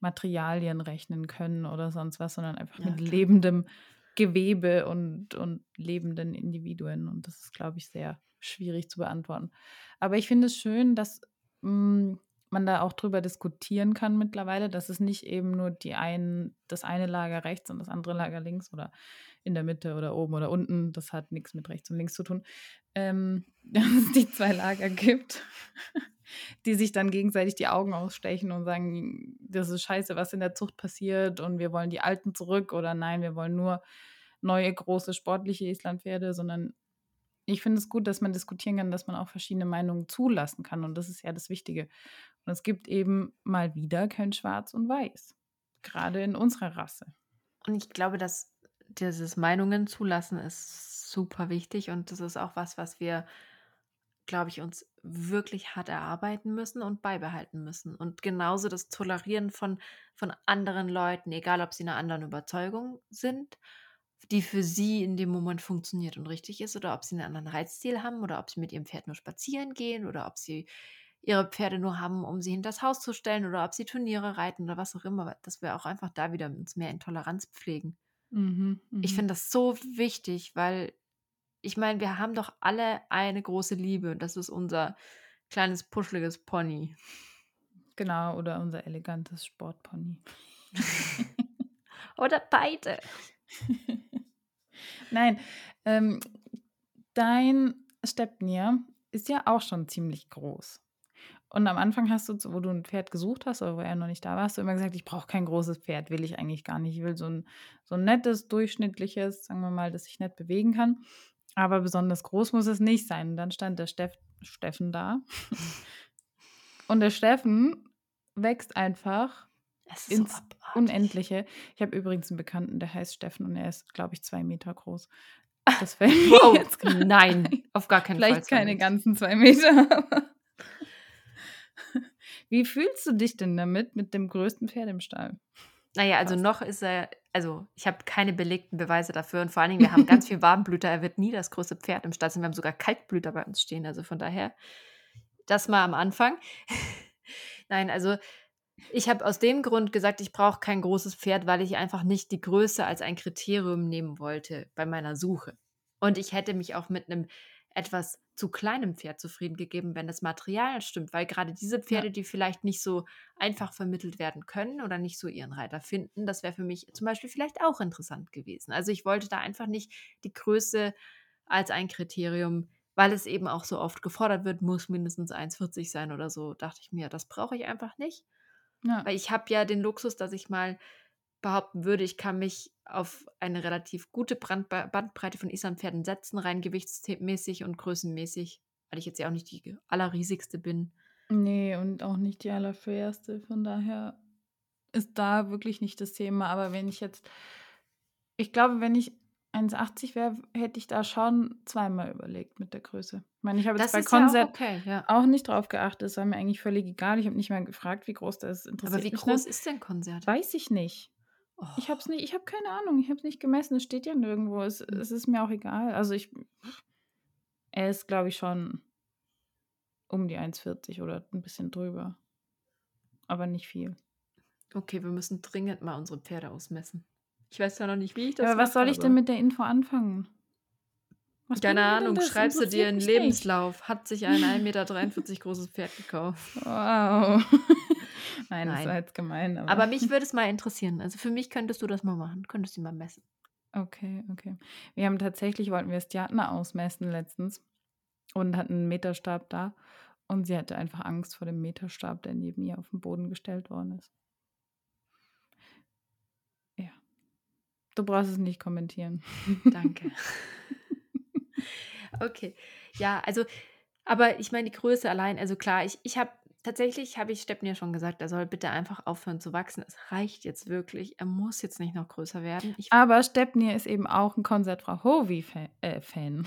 [SPEAKER 2] Materialien rechnen können oder sonst was, sondern einfach ja, mit klar. lebendem Gewebe und, und lebenden Individuen. Und das ist, glaube ich, sehr schwierig zu beantworten. Aber ich finde es schön, dass mh, hm, man da auch drüber diskutieren kann mittlerweile, dass es nicht eben nur die einen, das eine Lager rechts und das andere Lager links oder in der Mitte oder oben oder unten, das hat nichts mit rechts und links zu tun, ähm, *laughs* dass es die zwei Lager gibt, *laughs* die sich dann gegenseitig die Augen ausstechen und sagen, das ist scheiße, was in der Zucht passiert und wir wollen die Alten zurück oder nein, wir wollen nur neue große sportliche Islandpferde, sondern ich finde es gut, dass man diskutieren kann, dass man auch verschiedene Meinungen zulassen kann. Und das ist ja das Wichtige. Und es gibt eben mal wieder kein Schwarz und Weiß. Gerade in unserer Rasse.
[SPEAKER 1] Und ich glaube, dass dieses Meinungen zulassen ist super wichtig. Und das ist auch was, was wir, glaube ich, uns wirklich hart erarbeiten müssen und beibehalten müssen. Und genauso das Tolerieren von, von anderen Leuten, egal ob sie einer anderen Überzeugung sind die für sie in dem Moment funktioniert und richtig ist oder ob sie einen anderen Reitstil haben oder ob sie mit ihrem Pferd nur spazieren gehen oder ob sie ihre Pferde nur haben, um sie hinter das Haus zu stellen oder ob sie Turniere reiten oder was auch immer, dass wir auch einfach da wieder uns mehr in Toleranz pflegen. Mhm, ich mhm. finde das so wichtig, weil ich meine, wir haben doch alle eine große Liebe und das ist unser kleines, puscheliges Pony.
[SPEAKER 2] Genau, oder unser elegantes Sportpony. *laughs*
[SPEAKER 1] oder beide. *laughs*
[SPEAKER 2] Nein, ähm, dein Stepnir ist ja auch schon ziemlich groß. Und am Anfang hast du, wo du ein Pferd gesucht hast, oder wo er noch nicht da war, hast du immer gesagt, ich brauche kein großes Pferd, will ich eigentlich gar nicht. Ich will so ein, so ein nettes, durchschnittliches, sagen wir mal, das sich nett bewegen kann. Aber besonders groß muss es nicht sein. Und dann stand der Steff, Steffen da. *laughs* Und der Steffen wächst einfach ins so Unendliche. Ich habe übrigens einen Bekannten, der heißt Steffen und er ist, glaube ich, zwei Meter groß. *laughs*
[SPEAKER 1] Das fällt mir oh, jetzt Nein, auf gar keinen
[SPEAKER 2] Vielleicht Fall. Vielleicht keine ganzen zwei Meter. *laughs* Wie fühlst du dich denn damit, mit dem größten Pferd im Stall?
[SPEAKER 1] Naja, also noch ist er, also ich habe keine belegten Beweise dafür und vor allen Dingen, wir haben *laughs* ganz viel Warmblüter. Er wird nie das größte Pferd im Stall sein. Wir haben sogar Kaltblüter bei uns stehen. Also von daher, das mal am Anfang. *laughs* Nein, also ich habe aus dem Grund gesagt, ich brauche kein großes Pferd, weil ich einfach nicht die Größe als ein Kriterium nehmen wollte bei meiner Suche. Und ich hätte mich auch mit einem etwas zu kleinem Pferd zufrieden gegeben, wenn das Material stimmt, weil gerade diese Pferde, ja. die vielleicht nicht so einfach vermittelt werden können oder nicht so ihren Reiter finden, das wäre für mich zum Beispiel vielleicht auch interessant gewesen. Also ich wollte da einfach nicht die Größe als ein Kriterium, weil es eben auch so oft gefordert wird, muss mindestens 1,40 sein oder so, dachte ich mir, das brauche ich einfach nicht. Ja. Weil ich habe ja den Luxus, dass ich mal behaupten würde, ich kann mich auf eine relativ gute Brandbe Bandbreite von Islandpferden setzen, rein gewichtsmäßig und größenmäßig, weil ich jetzt ja auch nicht die allerriesigste bin.
[SPEAKER 2] Nee, und auch nicht die allerschwerste. Von daher ist da wirklich nicht das Thema. Aber wenn ich jetzt, ich glaube, wenn ich 1,80 wäre, hätte ich da schon zweimal überlegt mit der Größe. Ich meine, ich habe jetzt bei Konzert ja auch, okay, ja. auch, nicht drauf geachtet. Es war mir eigentlich völlig egal. Ich habe nicht mal gefragt, wie groß das ist.
[SPEAKER 1] Aber wie groß ist denn Konzert?
[SPEAKER 2] Weiß ich nicht. Oh. Ich habe es nicht, ich habe keine Ahnung. Ich habe es nicht gemessen. Es steht ja nirgendwo. Es, hm. es ist mir auch egal. Also ich, er ist, glaube ich, schon um die 1,40 oder ein bisschen drüber. Aber nicht viel.
[SPEAKER 1] Okay, wir müssen dringend mal unsere Pferde ausmessen. Ich weiß ja noch nicht, wie ich
[SPEAKER 2] das Aber was soll ich denn mit der Info anfangen?
[SPEAKER 1] Was Keine Ahnung, schreibst du dir einen Lebenslauf. Nicht. Hat sich ein 1,43 Meter *laughs* großes Pferd gekauft.
[SPEAKER 2] Wow. Nein, Nein, das war jetzt gemein.
[SPEAKER 1] Aber. aber mich *laughs* würde es mal interessieren. Also für mich könntest du das mal machen. Könntest du mal messen.
[SPEAKER 2] Okay, okay. Wir haben tatsächlich, wollten wir Stjatna ausmessen letztens und hatten einen Meterstab da. Und sie hatte einfach Angst vor dem Meterstab, der neben ihr auf den Boden gestellt worden ist. Du brauchst es nicht kommentieren.
[SPEAKER 1] Danke. *laughs* okay. Ja, also, aber ich meine, die Größe allein, also klar, ich, ich habe tatsächlich, habe ich Steppen ja schon gesagt, er soll bitte einfach aufhören zu wachsen. Es reicht jetzt wirklich. Er muss jetzt nicht noch größer werden.
[SPEAKER 2] Ich Aber Stepnir ist eben auch ein Konzertfrau Hovi-Fan. Äh, *laughs*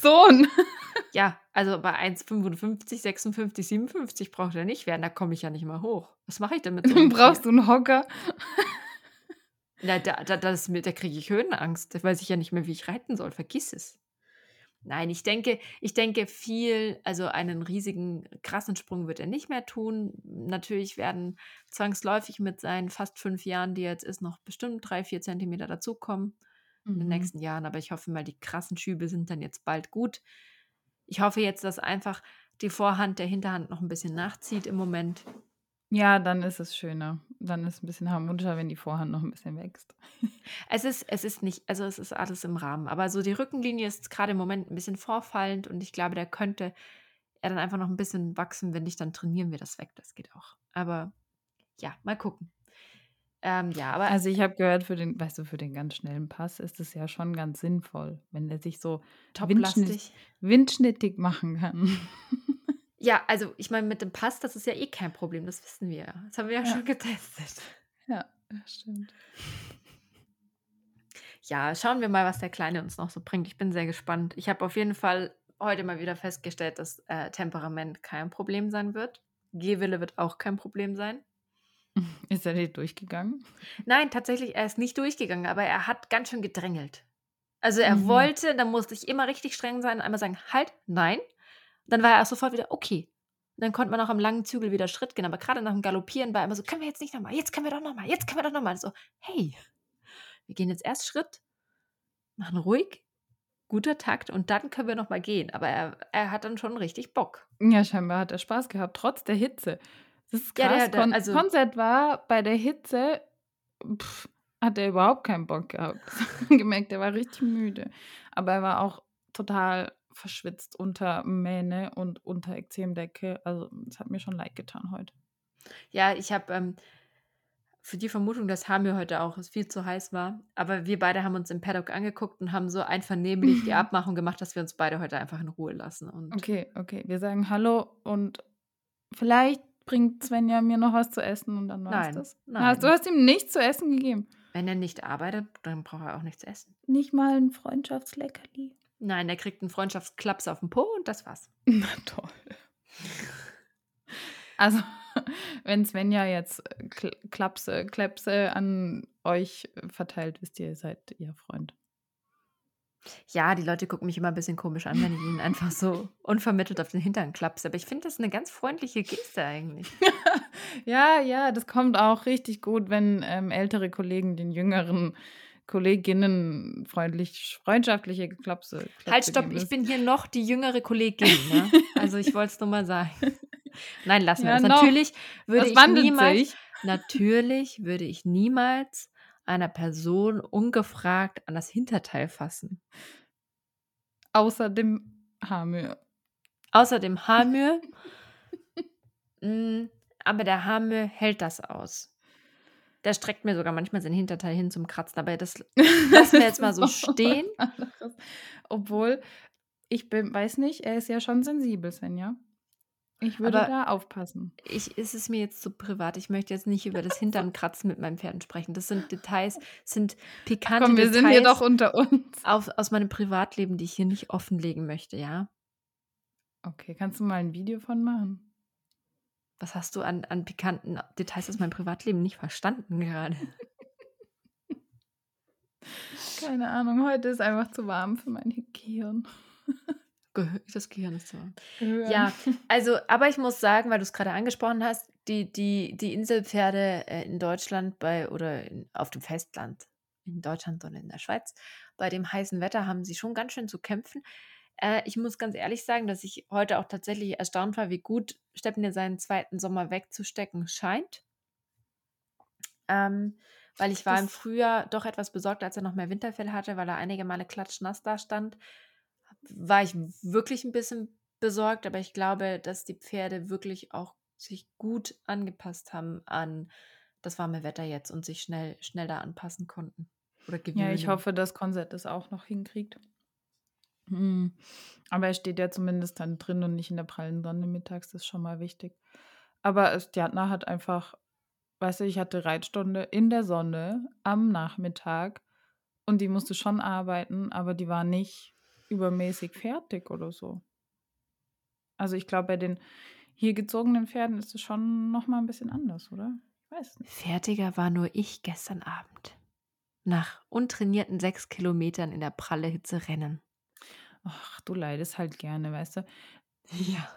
[SPEAKER 2] Sohn. *laughs*
[SPEAKER 1] ja, also bei 1,55, 56, 57 braucht er nicht werden. Da komme ich ja nicht mal hoch. Was mache ich denn mit
[SPEAKER 2] so *laughs* Brauchst du einen Hocker?
[SPEAKER 1] Na, da, da, das, da kriege ich Höhenangst. Da weiß ich ja nicht mehr, wie ich reiten soll. Vergiss es. Nein, ich denke, ich denke viel, also einen riesigen, krassen Sprung wird er nicht mehr tun. Natürlich werden zwangsläufig mit seinen fast fünf Jahren, die er jetzt ist, noch bestimmt drei, vier Zentimeter dazukommen mhm. in den mhm. nächsten Jahren. Aber ich hoffe mal, die krassen Schübe sind dann jetzt bald gut. Ich hoffe jetzt, dass einfach die Vorhand der Hinterhand noch ein bisschen nachzieht im Moment.
[SPEAKER 2] Ja, dann ist es schöner. Dann ist es ein bisschen harmonischer, wenn die Vorhand noch ein bisschen wächst. *laughs*
[SPEAKER 1] Es ist, es ist nicht, also es ist alles im Rahmen. Aber so die Rückenlinie ist gerade im Moment ein bisschen vorfallend und ich glaube, der könnte er dann einfach noch ein bisschen wachsen. Wenn nicht, dann trainieren wir das weg. Das geht auch. Aber ja, mal gucken. Ähm, ja, aber.
[SPEAKER 2] Also ich habe gehört, für den, weißt du, für den ganz schnellen Pass ist es ja schon ganz sinnvoll, wenn er sich so windschnitt, windschnittig machen kann. *laughs*
[SPEAKER 1] Ja, also ich meine, mit dem Pass, das ist ja eh kein Problem, das wissen wir ja. Das haben wir ja, ja. schon *laughs* getestet.
[SPEAKER 2] Ja, das stimmt.
[SPEAKER 1] Ja, schauen wir mal, was der Kleine uns noch so bringt. Ich bin sehr gespannt. Ich habe auf jeden Fall heute mal wieder festgestellt, dass äh, Temperament kein Problem sein wird. Gehwille wird auch kein Problem sein. *laughs*
[SPEAKER 2] Ist er nicht durchgegangen?
[SPEAKER 1] Nein, tatsächlich, er ist nicht durchgegangen, aber er hat ganz schön gedrängelt. Also er mhm. wollte, da musste ich immer richtig streng sein, einmal sagen, halt, nein. Dann war er auch sofort wieder, okay. dann konnte man auch am langen Zügel wieder Schritt gehen. Aber gerade nach dem Galoppieren war er immer so, können wir jetzt nicht nochmal, jetzt können wir doch nochmal, jetzt können wir doch nochmal. So, hey, wir gehen jetzt erst Schritt, machen ruhig, guter Takt und dann können wir nochmal gehen. Aber er, er hat dann schon richtig Bock.
[SPEAKER 2] Ja, scheinbar hat er Spaß gehabt, trotz der Hitze. Das ist krass. Ja, der, der, also, Konzert war bei der Hitze, pff, hat er überhaupt keinen Bock gehabt. *laughs* gemerkt, er war richtig müde. Aber er war auch total verschwitzt unter Mähne und unter Ekzemdecke. Also es hat mir schon leid getan heute.
[SPEAKER 1] Ja, ich habe ähm, für die Vermutung, dass Hamir heute auch es viel zu heiß war. Aber wir beide haben uns im Paddock angeguckt und haben so einvernehmlich die *laughs* Abmachung gemacht, dass wir uns beide heute einfach in Ruhe lassen. Und
[SPEAKER 2] okay, okay. Wir sagen Hallo und vielleicht bringt Svenja mir noch was zu essen und dann war es das. Nein. Du hast ihm nichts zu essen gegeben.
[SPEAKER 1] Wenn er nicht arbeitet, dann braucht er auch nichts zu essen.
[SPEAKER 2] Nicht mal ein Freundschaftsleckerli.
[SPEAKER 1] Nein, er kriegt einen Freundschaftsklaps auf den Po und das war's. *laughs*
[SPEAKER 2] Na toll. Also, *laughs* wenn Svenja jetzt Klapse, Klepse an euch verteilt, wisst ihr, ihr seid ihr Freund.
[SPEAKER 1] Ja, die Leute gucken mich immer ein bisschen komisch an, wenn ich ihnen einfach so *laughs* unvermittelt auf den Hintern klapse. Aber ich finde das eine ganz freundliche Geste eigentlich.
[SPEAKER 2] ja, ja, das kommt auch richtig gut, wenn ähm, ältere Kollegen den jüngeren Kolleginnen freundlich, freundschaftliche Klapse. Klapse
[SPEAKER 1] halt, stopp, ich bin hier noch die jüngere Kollegin. Ne? *laughs* Also ich wollte es nur mal sagen. Nein, lassen wir ja, das. Natürlich würde das ich niemals, sich. natürlich würde ich niemals einer Person ungefragt an das Hinterteil fassen.
[SPEAKER 2] Außer dem Haarmühe.
[SPEAKER 1] Außer dem Haarmühe. *laughs* Mm, aber der Haarmühe hält das aus. Der streckt mir sogar manchmal sein Hinterteil hin zum Kratzen. Aber das *laughs* lassen wir jetzt mal so stehen.
[SPEAKER 2] Obwohl, ich bin, weiß nicht, er ist ja schon sensibel, Svenja. Ich würde aber da aufpassen.
[SPEAKER 1] Ich, ist es mir jetzt zu so privat. Ich möchte jetzt nicht über das Hinternkratzen *laughs* mit meinen Pferden sprechen. Das sind Details, sind pikante Komm, wir Details. sind hier
[SPEAKER 2] doch unter uns.
[SPEAKER 1] Auf, aus meinem Privatleben, die ich hier nicht offenlegen möchte, ja?
[SPEAKER 2] Okay, kannst du mal ein Video von machen?
[SPEAKER 1] Was hast du an, an pikanten Details aus meinem Privatleben nicht verstanden gerade? *laughs*
[SPEAKER 2] Keine Ahnung, heute ist einfach zu warm für mein Gehirn. *laughs*
[SPEAKER 1] Das Gehirn ist zu warm. Ja, also, aber ich muss sagen, weil du es gerade angesprochen hast, die, die, die Inselpferde äh, in Deutschland bei oder in, auf dem Festland, in Deutschland und in der Schweiz, bei dem heißen Wetter haben sie schon ganz schön zu kämpfen. Äh, ich muss ganz ehrlich sagen, dass ich heute auch tatsächlich erstaunt war, wie gut Steppen seinen zweiten Sommer wegzustecken scheint. Ähm, weil ich war das im Frühjahr doch etwas besorgt, als er noch mehr Winterfell hatte, weil er einige Male klatschnass da stand. War ich wirklich ein bisschen besorgt, aber ich glaube, dass die Pferde wirklich auch sich gut angepasst haben an das warme Wetter jetzt und sich schnell, schnell da anpassen konnten.
[SPEAKER 2] Oder Ja, ich hoffe, dass Konzert das auch noch hinkriegt. Mhm. Aber er steht ja zumindest dann drin und nicht in der prallen Sonne mittags, das ist schon mal wichtig. Aber Stjatna hat einfach, weißt du, ich hatte Reitstunde in der Sonne am Nachmittag und die musste schon arbeiten, aber die war nicht übermäßig fertig oder so. Also ich glaube, bei den hier gezogenen Pferden ist es schon noch mal ein bisschen anders, oder?
[SPEAKER 1] Ich weiß nicht. Fertiger war nur ich gestern Abend. Nach untrainierten sechs Kilometern in der pralle Hitze rennen.
[SPEAKER 2] Ach, du leidest halt gerne, weißt du?
[SPEAKER 1] Ja.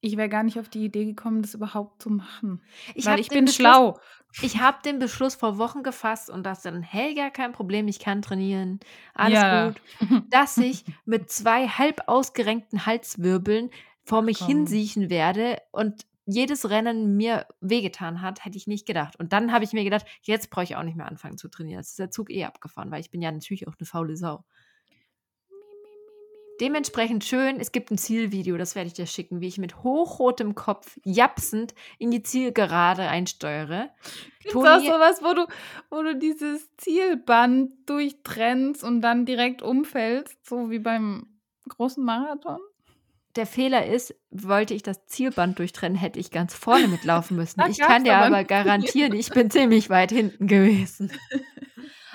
[SPEAKER 2] Ich wäre gar nicht auf die Idee gekommen, das überhaupt zu machen. Ich weil ich bin Beschluss, schlau.
[SPEAKER 1] Ich habe den Beschluss vor Wochen gefasst und dachte dann, hey, gar kein Problem, ich kann trainieren. Alles ja. gut. Dass ich mit zwei halb ausgerenkten Halswirbeln vor mich hinsiechen werde und jedes Rennen mir wehgetan hat, hätte ich nicht gedacht. Und dann habe ich mir gedacht, jetzt brauche ich auch nicht mehr anfangen zu trainieren. Jetzt ist der Zug eh abgefahren, weil ich bin ja natürlich auch eine faule Sau. Dementsprechend schön, es gibt ein Zielvideo, das werde ich dir schicken, wie ich mit hochrotem Kopf japsend in die Zielgerade einsteuere.
[SPEAKER 2] Gibt es auch sowas, wo du, wo du dieses Zielband durchtrennst und dann direkt umfällst, so wie beim großen Marathon?
[SPEAKER 1] Der Fehler ist, wollte ich das Zielband durchtrennen, hätte ich ganz vorne mitlaufen müssen. ich kann dir aber garantieren, ich bin ziemlich weit hinten gewesen. *laughs*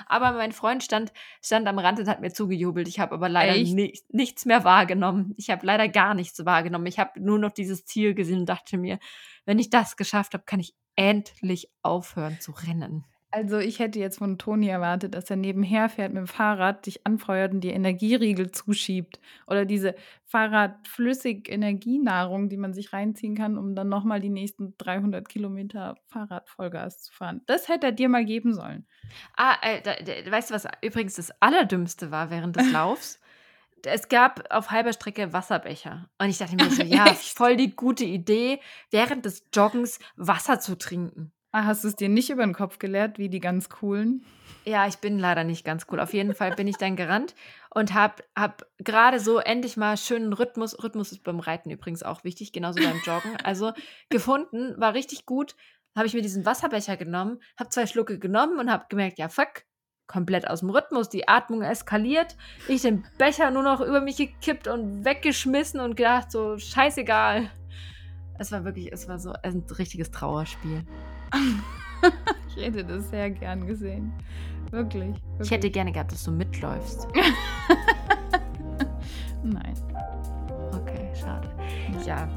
[SPEAKER 1] Aber mein Freund stand, stand am Rand und hat mir zugejubelt. Ich habe aber leider nicht, nichts mehr wahrgenommen. Ich habe leider gar nichts wahrgenommen. Ich habe nur noch dieses Ziel gesehen und dachte mir, wenn ich das geschafft habe, kann ich endlich aufhören zu rennen.
[SPEAKER 2] Also ich hätte jetzt von Toni erwartet, dass er nebenher fährt mit dem Fahrrad, dich anfeuert und die Energieriegel zuschiebt. Oder diese Fahrradflüssig-Energienahrung, die man sich reinziehen kann, um dann nochmal die nächsten 300 Kilometer Fahrradvollgas zu fahren. Das hätte er dir mal geben sollen.
[SPEAKER 1] Ah, äh, da, da, weißt du, was übrigens das Allerdümmste war während des Laufs? *laughs* es gab auf halber Strecke Wasserbecher. Und ich dachte mir so, *laughs* ja, voll die gute Idee, während des Joggens Wasser zu trinken.
[SPEAKER 2] Ah, hast du es dir nicht über den Kopf geleert, wie die ganz coolen?
[SPEAKER 1] Ja, ich bin leider nicht ganz cool. Auf jeden Fall bin ich dann gerannt und habe hab gerade so endlich mal schönen Rhythmus. Rhythmus ist beim Reiten übrigens auch wichtig, genauso beim Joggen. Also gefunden, war richtig gut. Habe ich mir diesen Wasserbecher genommen, habe zwei Schlucke genommen und habe gemerkt, ja fuck, komplett aus dem Rhythmus, die Atmung eskaliert. Ich den Becher nur noch über mich gekippt und weggeschmissen und gedacht, so scheißegal. Es war wirklich, es war so ein richtiges Trauerspiel. *laughs*
[SPEAKER 2] ich hätte das sehr gern gesehen. Wirklich, wirklich.
[SPEAKER 1] Ich hätte gerne gehabt, dass du mitläufst. *laughs*
[SPEAKER 2] Nein.
[SPEAKER 1] Okay, schade. Ja,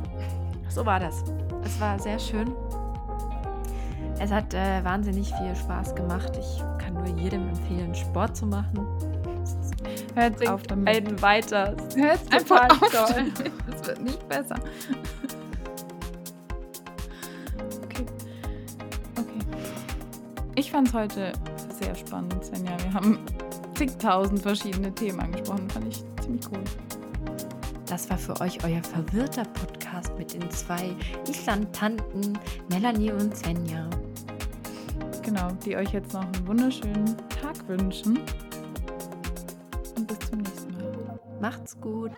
[SPEAKER 1] so war das. Es war sehr schön. Es hat äh, wahnsinnig viel Spaß gemacht. Ich kann nur jedem empfehlen, Sport zu machen.
[SPEAKER 2] Hört auf damit.
[SPEAKER 1] Weiter.
[SPEAKER 2] Hört einfach auf. Es *laughs* wird nicht besser. Ich fand es heute sehr spannend, Svenja. Wir haben zigtausend verschiedene Themen angesprochen. Fand ich ziemlich cool.
[SPEAKER 1] Das war für euch euer verwirrter Podcast mit den zwei Island-Tanten Melanie und Svenja.
[SPEAKER 2] Genau, die euch jetzt noch einen wunderschönen Tag wünschen. Und bis zum nächsten Mal.
[SPEAKER 1] Macht's gut.